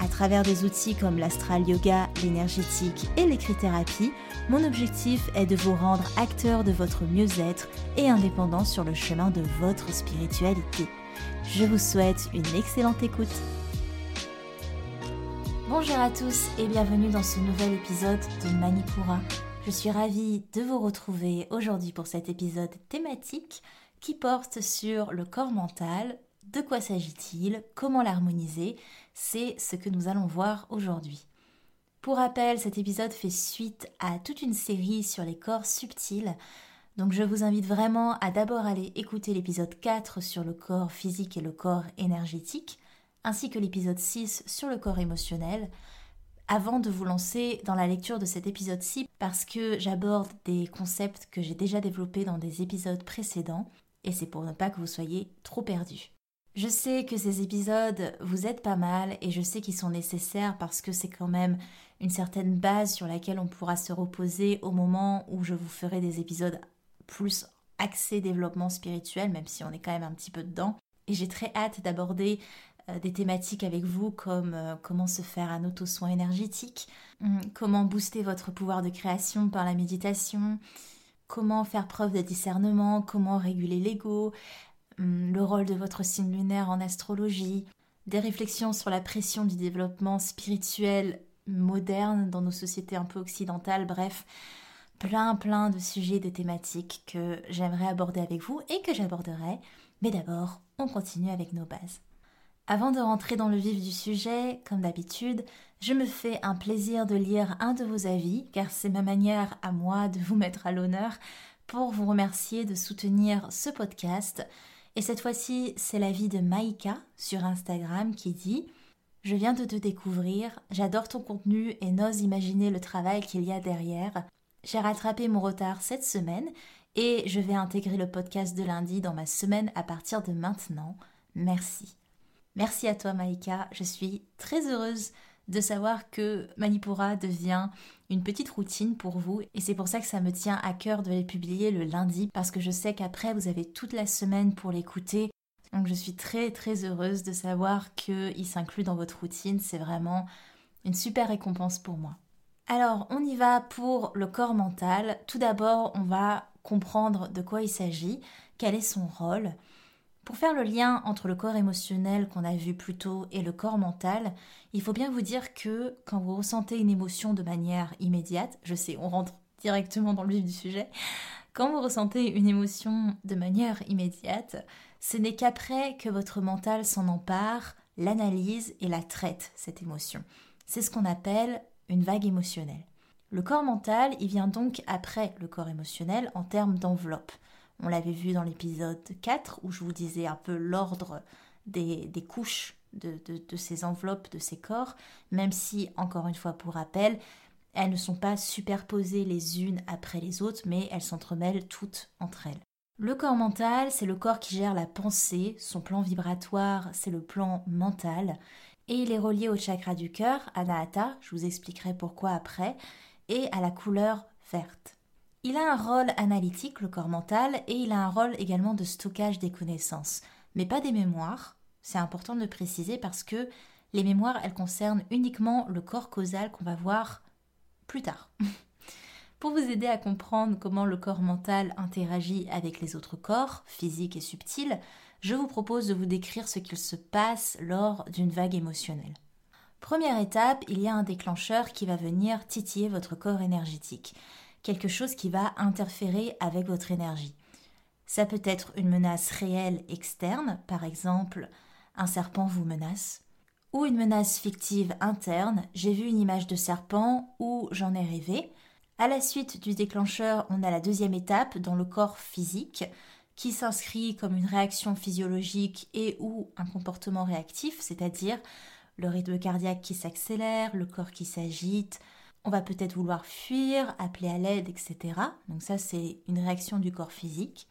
à travers des outils comme l'astral yoga, l'énergétique et l'écrit-thérapie, mon objectif est de vous rendre acteur de votre mieux-être et indépendant sur le chemin de votre spiritualité. Je vous souhaite une excellente écoute. Bonjour à tous et bienvenue dans ce nouvel épisode de Manipura. Je suis ravie de vous retrouver aujourd'hui pour cet épisode thématique qui porte sur le corps mental, de quoi s'agit-il, comment l'harmoniser? C'est ce que nous allons voir aujourd'hui. Pour rappel, cet épisode fait suite à toute une série sur les corps subtils. Donc je vous invite vraiment à d'abord aller écouter l'épisode 4 sur le corps physique et le corps énergétique, ainsi que l'épisode 6 sur le corps émotionnel, avant de vous lancer dans la lecture de cet épisode-ci, parce que j'aborde des concepts que j'ai déjà développés dans des épisodes précédents, et c'est pour ne pas que vous soyez trop perdus. Je sais que ces épisodes vous aident pas mal et je sais qu'ils sont nécessaires parce que c'est quand même une certaine base sur laquelle on pourra se reposer au moment où je vous ferai des épisodes plus axés développement spirituel, même si on est quand même un petit peu dedans. Et j'ai très hâte d'aborder euh, des thématiques avec vous comme euh, comment se faire un auto-soin énergétique, hum, comment booster votre pouvoir de création par la méditation, comment faire preuve de discernement, comment réguler l'ego, le rôle de votre signe lunaire en astrologie, des réflexions sur la pression du développement spirituel moderne dans nos sociétés un peu occidentales, bref, plein plein de sujets, de thématiques que j'aimerais aborder avec vous et que j'aborderai. Mais d'abord, on continue avec nos bases. Avant de rentrer dans le vif du sujet, comme d'habitude, je me fais un plaisir de lire un de vos avis, car c'est ma manière à moi de vous mettre à l'honneur pour vous remercier de soutenir ce podcast. Et cette fois-ci, c'est l'avis de Maïka sur Instagram qui dit Je viens de te découvrir, j'adore ton contenu et n'ose imaginer le travail qu'il y a derrière. J'ai rattrapé mon retard cette semaine et je vais intégrer le podcast de lundi dans ma semaine à partir de maintenant. Merci. Merci à toi Maïka, je suis très heureuse de savoir que Manipura devient une petite routine pour vous et c'est pour ça que ça me tient à cœur de les publier le lundi parce que je sais qu'après vous avez toute la semaine pour l'écouter. Donc je suis très très heureuse de savoir qu'il s'inclut dans votre routine, c'est vraiment une super récompense pour moi. Alors on y va pour le corps mental. Tout d'abord on va comprendre de quoi il s'agit, quel est son rôle? Pour faire le lien entre le corps émotionnel qu'on a vu plus tôt et le corps mental, il faut bien vous dire que quand vous ressentez une émotion de manière immédiate, je sais, on rentre directement dans le vif du sujet, quand vous ressentez une émotion de manière immédiate, ce n'est qu'après que votre mental s'en empare, l'analyse et la traite, cette émotion. C'est ce qu'on appelle une vague émotionnelle. Le corps mental, il vient donc après le corps émotionnel en termes d'enveloppe. On l'avait vu dans l'épisode 4 où je vous disais un peu l'ordre des, couches de, ces enveloppes, de ces corps, même si, encore une fois pour rappel, elles ne sont pas superposées les unes après les autres, mais elles s'entremêlent toutes entre elles. Le corps mental, c'est le corps qui gère la pensée, son plan vibratoire, c'est le plan mental, et il est relié au chakra du cœur, Anahata, je vous expliquerai pourquoi après, et à la couleur verte. Il a un rôle analytique, le corps mental, et il a un rôle également de stockage des connaissances, mais pas des mémoires. C'est important de le préciser parce que les mémoires, elles concernent uniquement le corps causal qu'on va voir plus tard. Pour vous aider à comprendre comment le corps mental interagit avec les autres corps, physiques et subtils, je vous propose de vous décrire ce qu'il se passe lors d'une vague émotionnelle. Première étape, il y a un déclencheur qui va venir titiller votre corps énergétique quelque chose qui va interférer avec votre énergie. Ça peut être une menace réelle externe, par exemple un serpent vous menace, ou une menace fictive interne, j'ai vu une image de serpent ou j'en ai rêvé. À la suite du déclencheur, on a la deuxième étape dans le corps physique qui s'inscrit comme une réaction physiologique et ou un comportement réactif, c'est-à-dire le rythme cardiaque qui s'accélère, le corps qui s'agite, On va peut-être vouloir fuir, appeler à l'aide, etc. Donc ça, c'est une réaction du corps physique.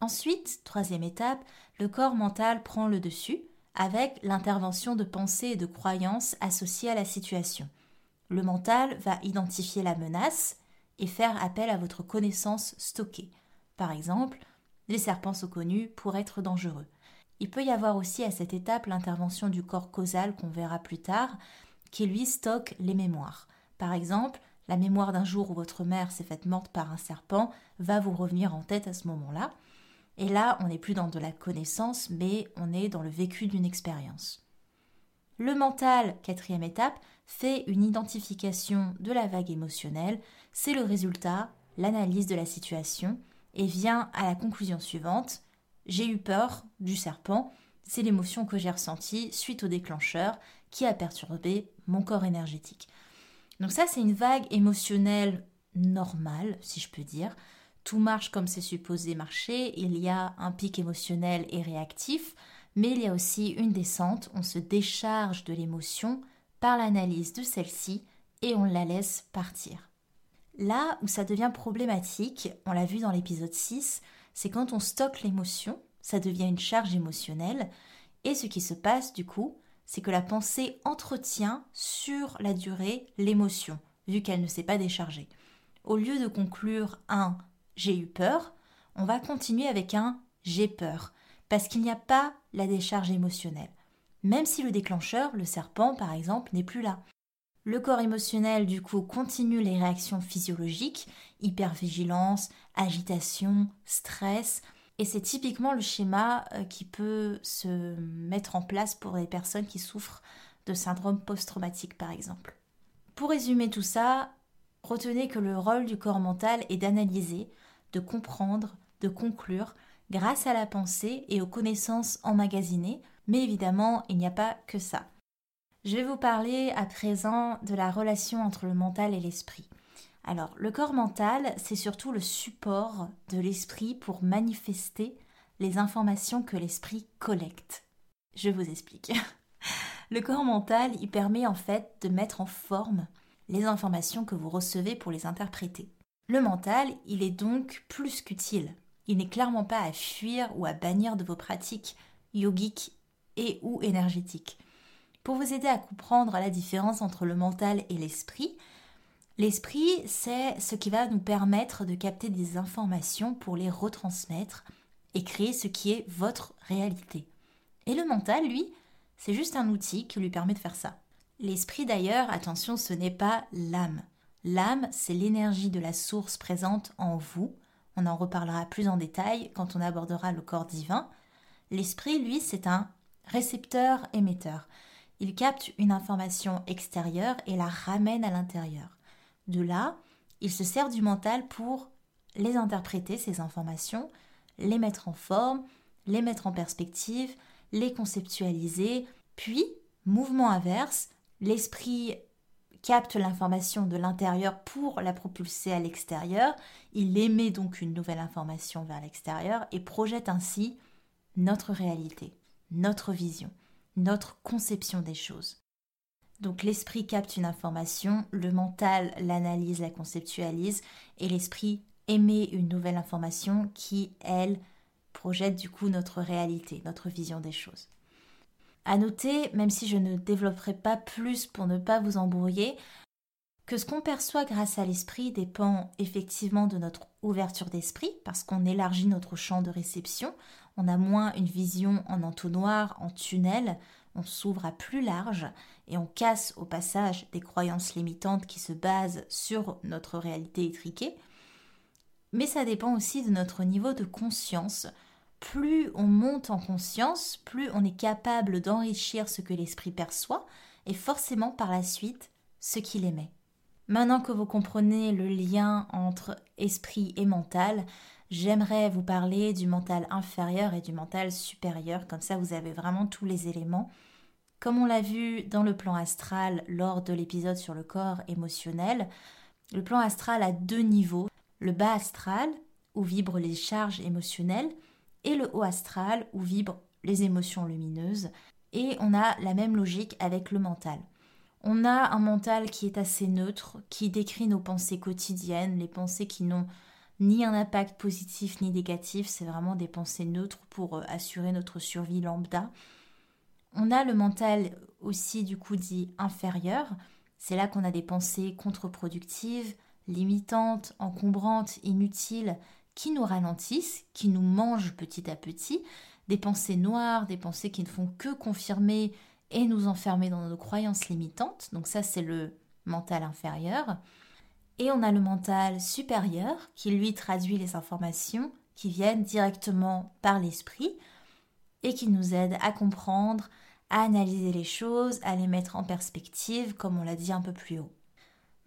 Ensuite, troisième étape, le corps mental prend le dessus avec l'intervention de pensées et de croyances associées à la situation. Le mental va identifier la menace et faire appel à votre connaissance stockée. Par exemple, les serpents sont connus pour être dangereux. Il peut y avoir aussi à cette étape l'intervention du corps causal qu'on verra plus tard, qui lui stocke les mémoires. Par exemple, la mémoire d'un jour où votre mère s'est faite morte par un serpent va vous revenir en tête à ce moment-là. Et là, on n'est plus dans de la connaissance, mais on est dans le vécu d'une expérience. Le mental, quatrième étape, fait une identification de la vague émotionnelle. C'est le résultat, l'analyse de la situation, et vient à la conclusion suivante. J'ai eu peur du serpent, c'est l'émotion que j'ai ressentie suite au déclencheur qui a perturbé mon corps énergétique. Donc ça, c'est une vague émotionnelle normale, si je peux dire. Tout marche comme c'est supposé marcher, il y a un pic émotionnel et réactif, mais il y a aussi une descente, on se décharge de l'émotion par l'analyse de celle-ci et on la laisse partir. Là où ça devient problématique, on l'a vu dans l'épisode 6, c'est quand on stocke l'émotion, ça devient une charge émotionnelle, et ce qui se passe du coup, c'est que la pensée entretient sur la durée l'émotion, vu qu'elle ne s'est pas déchargée. Au lieu de conclure un j'ai eu peur, on va continuer avec un j'ai peur, parce qu'il n'y a pas la décharge émotionnelle. Même si le déclencheur, le serpent par exemple, n'est plus là. Le corps émotionnel, du coup, continue les réactions physiologiques, hypervigilance, agitation, stress, et c'est typiquement le schéma euh, qui peut se mettre en place pour les personnes qui souffrent de syndrome post-traumatique, par exemple. Pour résumer tout ça, retenez que le rôle du corps mental est d'analyser, de comprendre, de conclure, grâce à la pensée et aux connaissances emmagasinées, mais évidemment, il n'y a pas que ça. Je vais vous parler à présent de la relation entre le mental et l'esprit. Alors, le corps mental, c'est surtout le support de l'esprit pour manifester les informations que l'esprit collecte. Je vous explique. Le corps mental, il permet en fait de mettre en forme les informations que vous recevez pour les interpréter. Le mental, il est donc plus qu'utile. Il n'est clairement pas à fuir ou à bannir de vos pratiques yogiques et ou énergétiques. Pour vous aider à comprendre la différence entre le mental et l'esprit, l'esprit, c'est ce qui va nous permettre de capter des informations pour les retransmettre et créer ce qui est votre réalité. Et le mental, lui, c'est juste un outil qui lui permet de faire ça. L'esprit d'ailleurs, attention, ce n'est pas l'âme. L'âme, c'est l'énergie de la source présente en vous. On en reparlera plus en détail quand on abordera le corps divin. L'esprit, lui, c'est un récepteur-émetteur. Il capte une information extérieure et la ramène à l'intérieur. De là, il se sert du mental pour les interpréter, ces informations, les mettre en forme, les mettre en perspective, les conceptualiser, puis, mouvement inverse, l'esprit capte l'information de l'intérieur pour la propulser à l'extérieur, il émet donc une nouvelle information vers l'extérieur et projette ainsi notre réalité notre vision, notre conception des choses. Donc l'esprit capte une information, le mental l'analyse, la conceptualise, et l'esprit émet une nouvelle information qui, elle, projette du coup notre réalité, notre vision des choses. À noter, même si je ne développerai pas plus pour ne pas vous embrouiller, que ce qu'on perçoit grâce à l'esprit dépend effectivement de notre ouverture d'esprit, parce qu'on élargit notre champ de réception, on a moins une vision en entonnoir, en tunnel, on s'ouvre à plus large et on casse au passage des croyances limitantes qui se basent sur notre réalité étriquée. Mais ça dépend aussi de notre niveau de conscience. Plus on monte en conscience, plus on est capable d'enrichir ce que l'esprit perçoit et forcément par la suite ce qu'il émet. Maintenant que vous comprenez le lien entre esprit et mental, J'aimerais vous parler du mental inférieur et du mental supérieur, comme ça vous avez vraiment tous les éléments. Comme on l'a vu dans le plan astral lors de l'épisode sur le corps émotionnel, le plan astral a deux niveaux. Le bas astral, où vibrent les charges émotionnelles, et le haut astral, où vibrent les émotions lumineuses. Et on a la même logique avec le mental. On a un mental qui est assez neutre, qui décrit nos pensées quotidiennes, les pensées qui n'ont ni un impact positif ni négatif, c'est vraiment des pensées neutres pour euh, assurer notre survie lambda. On a le mental aussi du coup dit inférieur, c'est là qu'on a des pensées contre-productives, limitantes, encombrantes, inutiles, qui nous ralentissent, qui nous mangent petit à petit, des pensées noires, des pensées qui ne font que confirmer et nous enfermer dans nos croyances limitantes. Donc ça, c'est le mental inférieur. Et on a le mental supérieur qui lui traduit les informations qui viennent directement par l'esprit et qui nous aide à comprendre, analyser les choses, à les mettre en perspective, comme on l'a dit un peu plus haut.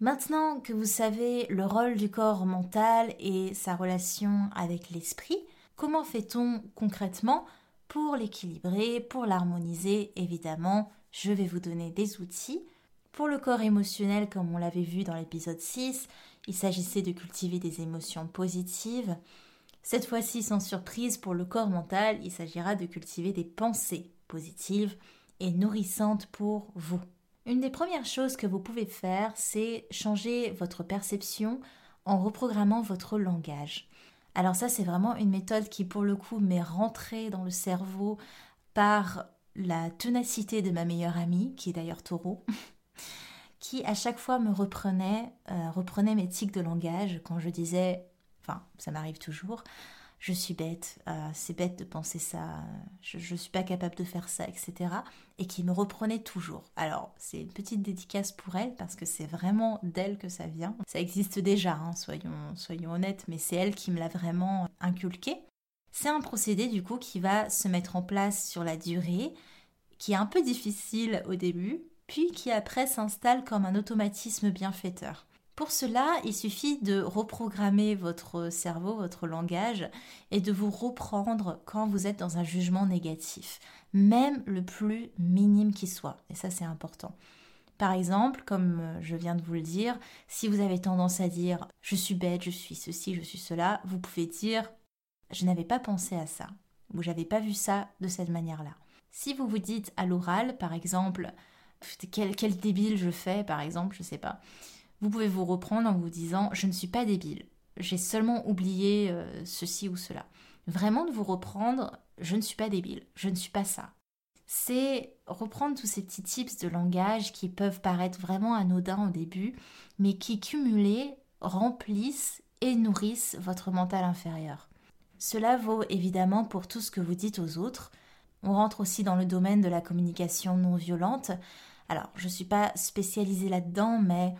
Maintenant que vous savez le rôle du corps mental et sa relation avec l'esprit, comment fait-on concrètement pour l'équilibrer, pour l'harmoniser? Évidemment, je vais vous donner des outils. Pour le corps émotionnel, comme on l'avait vu dans l'épisode 6, il s'agissait de cultiver des émotions positives. Cette fois-ci, sans surprise, pour le corps mental, il s'agira de cultiver des pensées positives et nourrissantes pour vous. Une des premières choses que vous pouvez faire, c'est changer votre perception en reprogrammant votre langage. Alors ça, c'est vraiment une méthode qui, pour le coup, m'est rentrée dans le cerveau par la ténacité de ma meilleure amie, qui est d'ailleurs taureau, qui à chaque fois me reprenait, euh, reprenait mes tics de langage quand je disais, enfin, ça m'arrive toujours, je suis bête, euh, c'est bête de penser ça, je ne suis pas capable de faire ça, etc. Et qui me reprenait toujours. Alors, c'est une petite dédicace pour elle parce que c'est vraiment d'elle que ça vient. Ça existe déjà, hein, soyons, soyons honnêtes, mais c'est elle qui me l'a vraiment inculqué. C'est un procédé du coup qui va se mettre en place sur la durée, qui est un peu difficile au début, puis qui après s'installe comme un automatisme bienfaiteur. Pour cela, il suffit de reprogrammer votre cerveau, votre langage, et de vous reprendre quand vous êtes dans un jugement négatif, même le plus minime qui soit. Et ça, c'est important. Par exemple, comme je viens de vous le dire, si vous avez tendance à dire je suis bête, je suis ceci, je suis cela, vous pouvez dire je n'avais pas pensé à ça, ou j'avais pas vu ça de cette manière-là. Si vous vous dites à l'oral, par exemple, quel, débile je fais, par exemple, je sais pas, vous pouvez vous reprendre en vous disant je ne suis pas débile, j'ai seulement oublié euh, ceci ou cela. Vraiment de vous reprendre je ne suis pas débile, je ne suis pas ça. C'est reprendre tous ces petits tips de langage qui peuvent paraître vraiment anodins au début, mais qui cumulés remplissent et nourrissent votre mental inférieur. Cela vaut évidemment pour tout ce que vous dites aux autres. On rentre aussi dans le domaine de la communication non violente. Alors, je ne suis pas spécialisée là-dedans, mais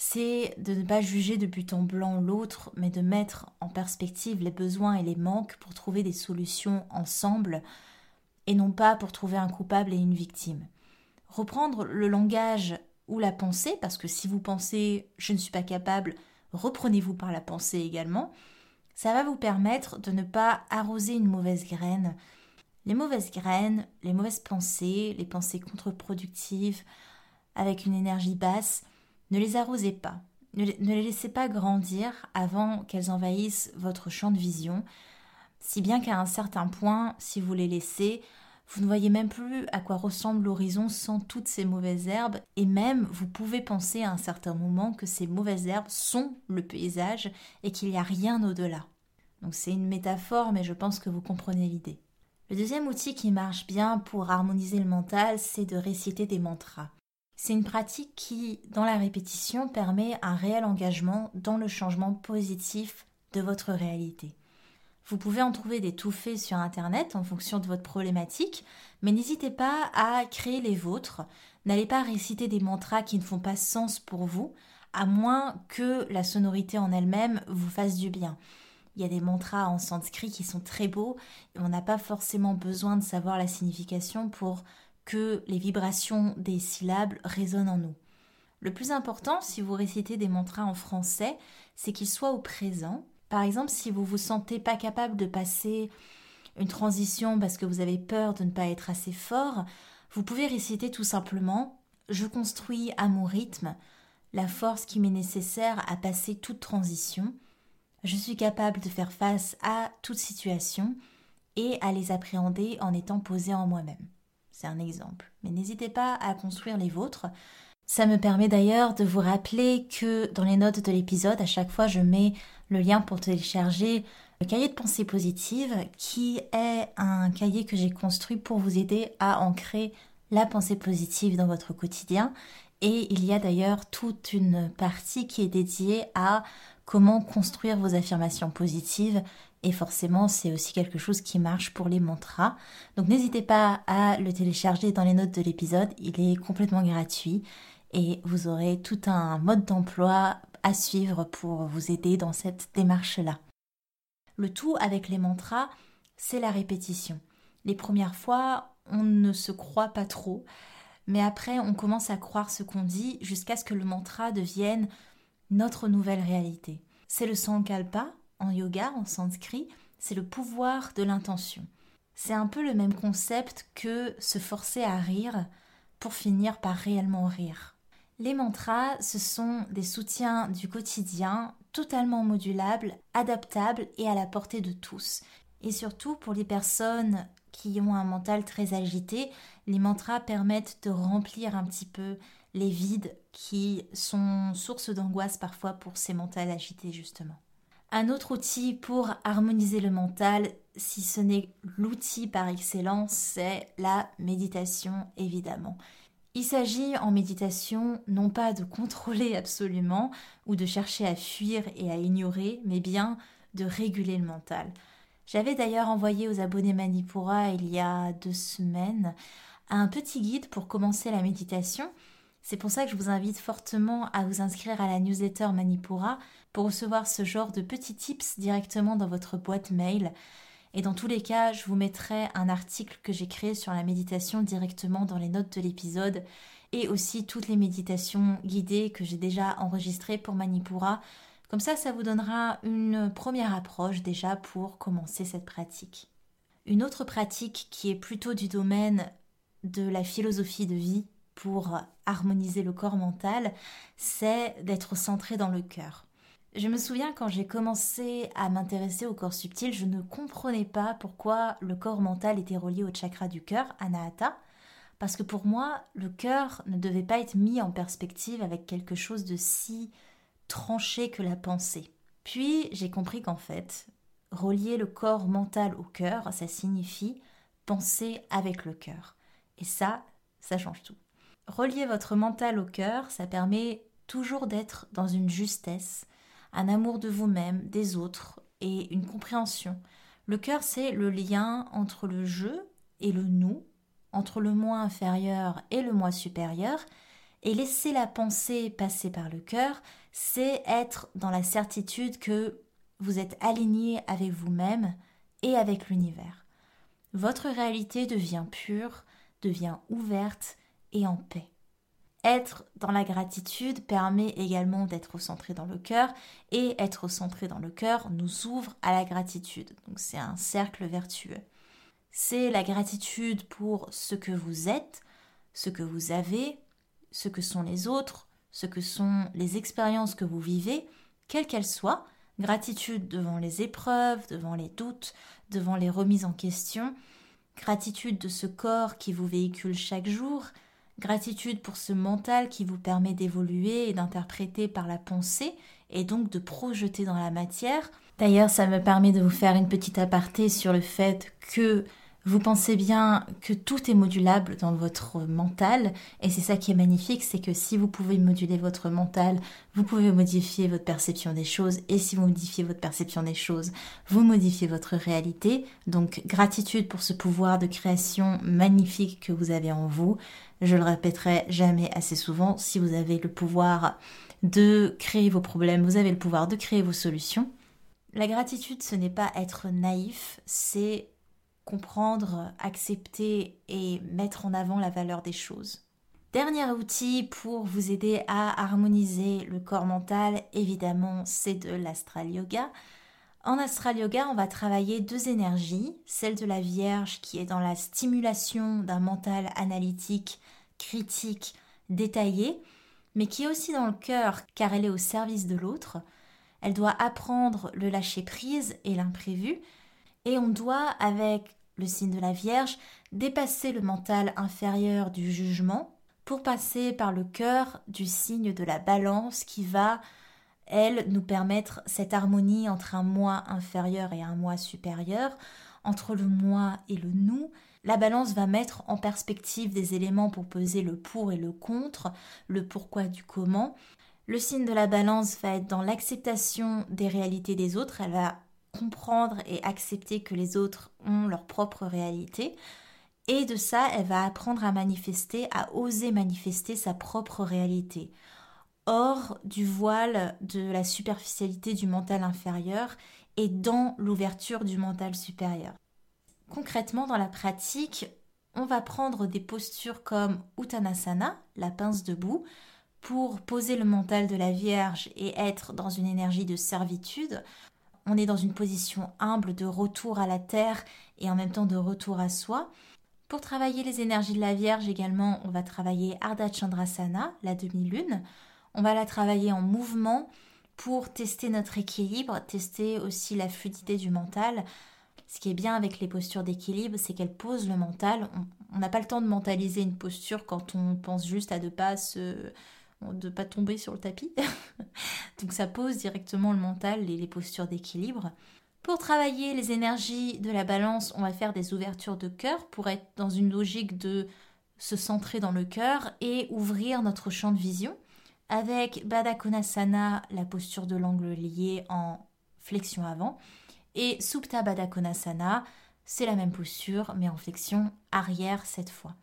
c'est de ne pas juger de but en blanc l'autre, mais de mettre en perspective les besoins et les manques pour trouver des solutions ensemble, et non pas pour trouver un coupable et une victime. Reprendre le langage ou la pensée, parce que si vous pensez je ne suis pas capable, reprenez-vous par la pensée également, ça va vous permettre de ne pas arroser une mauvaise graine. Les mauvaises graines, les mauvaises pensées, les pensées contre-productives, avec une énergie basse, ne les arrosez pas, ne les laissez pas grandir avant qu'elles envahissent votre champ de vision, si bien qu'à un certain point, si vous les laissez, vous ne voyez même plus à quoi ressemble l'horizon sans toutes ces mauvaises herbes, et même vous pouvez penser à un certain moment que ces mauvaises herbes sont le paysage et qu'il n'y a rien au-delà. Donc c'est une métaphore, mais je pense que vous comprenez l'idée. Le deuxième outil qui marche bien pour harmoniser le mental, c'est de réciter des mantras. C'est une pratique qui, dans la répétition, permet un réel engagement dans le changement positif de votre réalité. Vous pouvez en trouver des tout faits sur Internet en fonction de votre problématique, mais n'hésitez pas à créer les vôtres. N'allez pas réciter des mantras qui ne font pas sens pour vous, à moins que la sonorité en elle-même vous fasse du bien. Il y a des mantras en sanskrit qui sont très beaux et on n'a pas forcément besoin de savoir la signification pour que les vibrations des syllabes résonnent en nous. Le plus important, si vous récitez des mantras en français, c'est qu'ils soient au présent. Par exemple, si vous vous sentez pas capable de passer une transition parce que vous avez peur de ne pas être assez fort, vous pouvez réciter tout simplement Je construis à mon rythme la force qui m'est nécessaire à passer toute transition. Je suis capable de faire face à toute situation et à les appréhender en étant posé en moi-même. C'est un exemple. Mais n'hésitez pas à construire les vôtres. Ça me permet d'ailleurs de vous rappeler que dans les notes de l'épisode, à chaque fois, je mets le lien pour télécharger le cahier de pensée positive, qui est un cahier que j'ai construit pour vous aider à ancrer la pensée positive dans votre quotidien. Et il y a d'ailleurs toute une partie qui est dédiée à comment construire vos affirmations positives. Et forcément, c'est aussi quelque chose qui marche pour les mantras. Donc n'hésitez pas à le télécharger dans les notes de l'épisode. Il est complètement gratuit et vous aurez tout un mode d'emploi à suivre pour vous aider dans cette démarche-là. Le tout avec les mantras, c'est la répétition. Les premières fois, on ne se croit pas trop, mais après, on commence à croire ce qu'on dit jusqu'à ce que le mantra devienne notre nouvelle réalité. C'est le sankalpa en yoga, en sanskrit, c'est le pouvoir de l'intention. C'est un peu le même concept que se forcer à rire pour finir par réellement rire. Les mantras, ce sont des soutiens du quotidien totalement modulable, adaptable et à la portée de tous. Et surtout pour les personnes qui ont un mental très agité, les mantras permettent de remplir un petit peu les vides qui sont source d'angoisse parfois pour ces mentales agités justement. Un autre outil pour harmoniser le mental, si ce n'est l'outil par excellence, c'est la méditation évidemment. Il s'agit en méditation non pas de contrôler absolument ou de chercher à fuir et à ignorer, mais bien de réguler le mental. J'avais d'ailleurs envoyé aux abonnés Manipura il y a deux semaines un petit guide pour commencer la méditation. C'est pour ça que je vous invite fortement à vous inscrire à la newsletter Manipura pour recevoir ce genre de petits tips directement dans votre boîte mail. Et dans tous les cas, je vous mettrai un article que j'ai créé sur la méditation directement dans les notes de l'épisode et aussi toutes les méditations guidées que j'ai déjà enregistrées pour Manipura. Comme ça, ça vous donnera une première approche déjà pour commencer cette pratique. Une autre pratique qui est plutôt du domaine de la philosophie de vie pour harmoniser le corps mental, c'est d'être centré dans le cœur. Je me souviens quand j'ai commencé à m'intéresser au corps subtil, je ne comprenais pas pourquoi le corps mental était relié au chakra du cœur, Anahata, parce que pour moi, le cœur ne devait pas être mis en perspective avec quelque chose de si tranché que la pensée. Puis j'ai compris qu'en fait, relier le corps mental au cœur, ça signifie penser avec le cœur. Et ça, ça change tout. Relier votre mental au cœur, ça permet toujours d'être dans une justesse, un amour de vous-même, des autres et une compréhension. Le cœur, c'est le lien entre le je et le nous, entre le moi inférieur et le moi supérieur, et laisser la pensée passer par le cœur, c'est être dans la certitude que vous êtes aligné avec vous-même et avec l'univers. Votre réalité devient pure, devient ouverte et en paix. Être dans la gratitude permet également d'être centré dans le cœur et être centré dans le cœur nous ouvre à la gratitude. Donc c'est un cercle vertueux. C'est la gratitude pour ce que vous êtes, ce que vous avez, ce que sont les autres, ce que sont les expériences que vous vivez, quelles qu'elles soient. Gratitude devant les épreuves, devant les doutes, devant les remises en question. Gratitude de ce corps qui vous véhicule chaque jour, Gratitude pour ce mental qui vous permet d'évoluer et d'interpréter par la pensée et donc de projeter dans la matière. D'ailleurs, ça me permet de vous faire une petite aparté sur le fait que vous pensez bien que tout est modulable dans votre mental et c'est ça qui est magnifique, c'est que si vous pouvez moduler votre mental, vous pouvez modifier votre perception des choses et si vous modifiez votre perception des choses, vous modifiez votre réalité. Donc gratitude pour ce pouvoir de création magnifique que vous avez en vous. Je le répéterai jamais assez souvent, si vous avez le pouvoir de créer vos problèmes, vous avez le pouvoir de créer vos solutions. La gratitude, ce n'est pas être naïf, c'est comprendre, accepter et mettre en avant la valeur des choses. Dernier outil pour vous aider à harmoniser le corps mental, évidemment, c'est de l'astral yoga. En astral yoga, on va travailler deux énergies, celle de la Vierge qui est dans la stimulation d'un mental analytique, critique, détaillé, mais qui est aussi dans le cœur car elle est au service de l'autre. Elle doit apprendre le lâcher prise et l'imprévu, et on doit, avec le signe de la Vierge, dépasser le mental inférieur du jugement pour passer par le cœur du signe de la balance qui va, elle, nous permettre cette harmonie entre un moi inférieur et un moi supérieur, entre le moi et le nous. La balance va mettre en perspective des éléments pour peser le pour et le contre, le pourquoi du comment. Le signe de la balance va être dans l'acceptation des réalités des autres, elle va comprendre et accepter que les autres ont leur propre réalité. Et de ça, elle va apprendre à manifester, à oser manifester sa propre réalité. Hors du voile de la superficialité du mental inférieur et dans l'ouverture du mental supérieur. Concrètement, dans la pratique, on va prendre des postures comme Uttanasana, la pince debout, pour poser le mental de la Vierge et être dans une énergie de servitude. On est dans une position humble de retour à la terre et en même temps de retour à soi. Pour travailler les énergies de la Vierge également, on va travailler Ardha Chandrasana, la demi-lune. On va la travailler en mouvement pour tester notre équilibre, tester aussi la fluidité du mental. Ce qui est bien avec les postures d'équilibre, c'est qu'elles posent le mental. On n'a pas le temps de mentaliser une posture quand on pense juste à ne pas pas tomber sur le tapis. Donc ça pose directement le mental et les postures d'équilibre. Pour travailler les énergies de la balance, on va faire des ouvertures de cœur pour être dans une logique de se centrer dans le cœur et ouvrir notre champ de vision. Avec Badakonasana, la posture de l'angle lié en flexion avant. Et Supta Badakonasana, c'est la même posture mais en flexion arrière cette fois.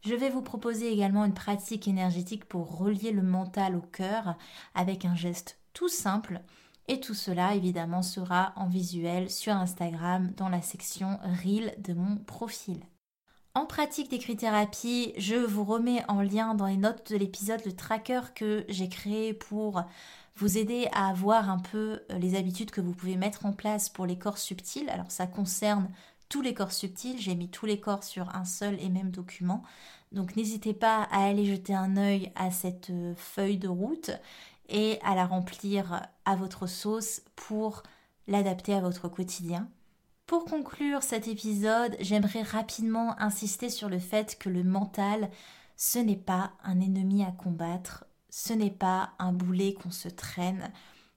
Je vais vous proposer également une pratique énergétique pour relier le mental au cœur avec un geste tout simple. Et tout cela évidemment sera en visuel sur Instagram dans la section Reel de mon profil. En pratique d'écrit-thérapie, je vous remets en lien dans les notes de l'épisode le tracker que j'ai créé pour vous aider à avoir un peu euh, les habitudes que vous pouvez mettre en place pour les corps subtils. Alors ça concerne tous les corps subtils, j'ai mis tous les corps sur un seul et même document. Donc n'hésitez pas à aller jeter un œil à cette euh, feuille de route et à la remplir à votre sauce pour l'adapter à votre quotidien. Pour conclure cet épisode, j'aimerais rapidement insister sur le fait que le mental, ce n'est pas un ennemi à combattre, ce n'est pas un boulet qu'on se traîne,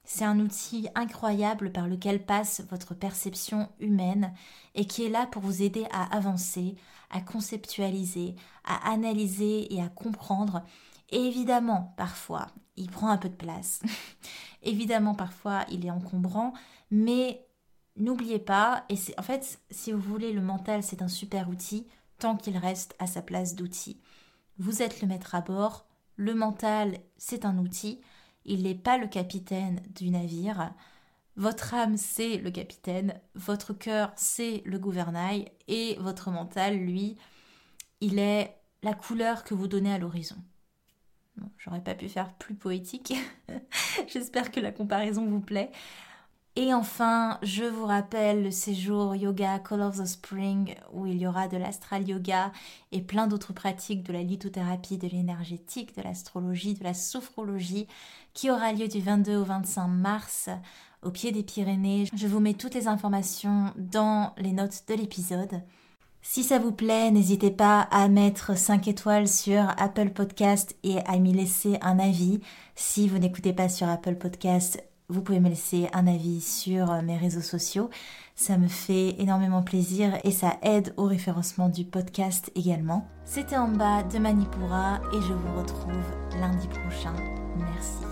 c'est un outil incroyable par lequel passe votre perception humaine et qui est là pour vous aider à avancer, à conceptualiser, à analyser et à comprendre. Et évidemment, parfois, il prend un peu de place. évidemment, parfois, il est encombrant, mais n'oubliez pas, et c'est en fait, si vous voulez, le mental, c'est un super outil tant qu'il reste à sa place d'outil. Vous êtes le maître à bord, le mental, c'est un outil, il n'est pas le capitaine du navire. Votre âme, c'est le capitaine, votre cœur, c'est le gouvernail, et votre mental, lui, il est la couleur que vous donnez à l'horizon. J'aurais pas pu faire plus poétique. J'espère que la comparaison vous plaît. Et enfin, je vous rappelle le séjour Yoga Call of the Spring où il y aura de l'astral yoga et plein d'autres pratiques de la lithothérapie, de l'énergétique, de l'astrologie, de la sophrologie qui aura lieu du 22 au 25 mars au pied des Pyrénées. Je vous mets toutes les informations dans les notes de l'épisode. Si ça vous plaît, n'hésitez pas à mettre 5 étoiles sur Apple Podcast et à m'y laisser un avis. Si vous n'écoutez pas sur Apple Podcast, vous pouvez me laisser un avis sur euh, mes réseaux sociaux. Ça me fait énormément plaisir et ça aide au référencement du podcast également. C'était en bas de Manipura et je vous retrouve lundi prochain. Merci.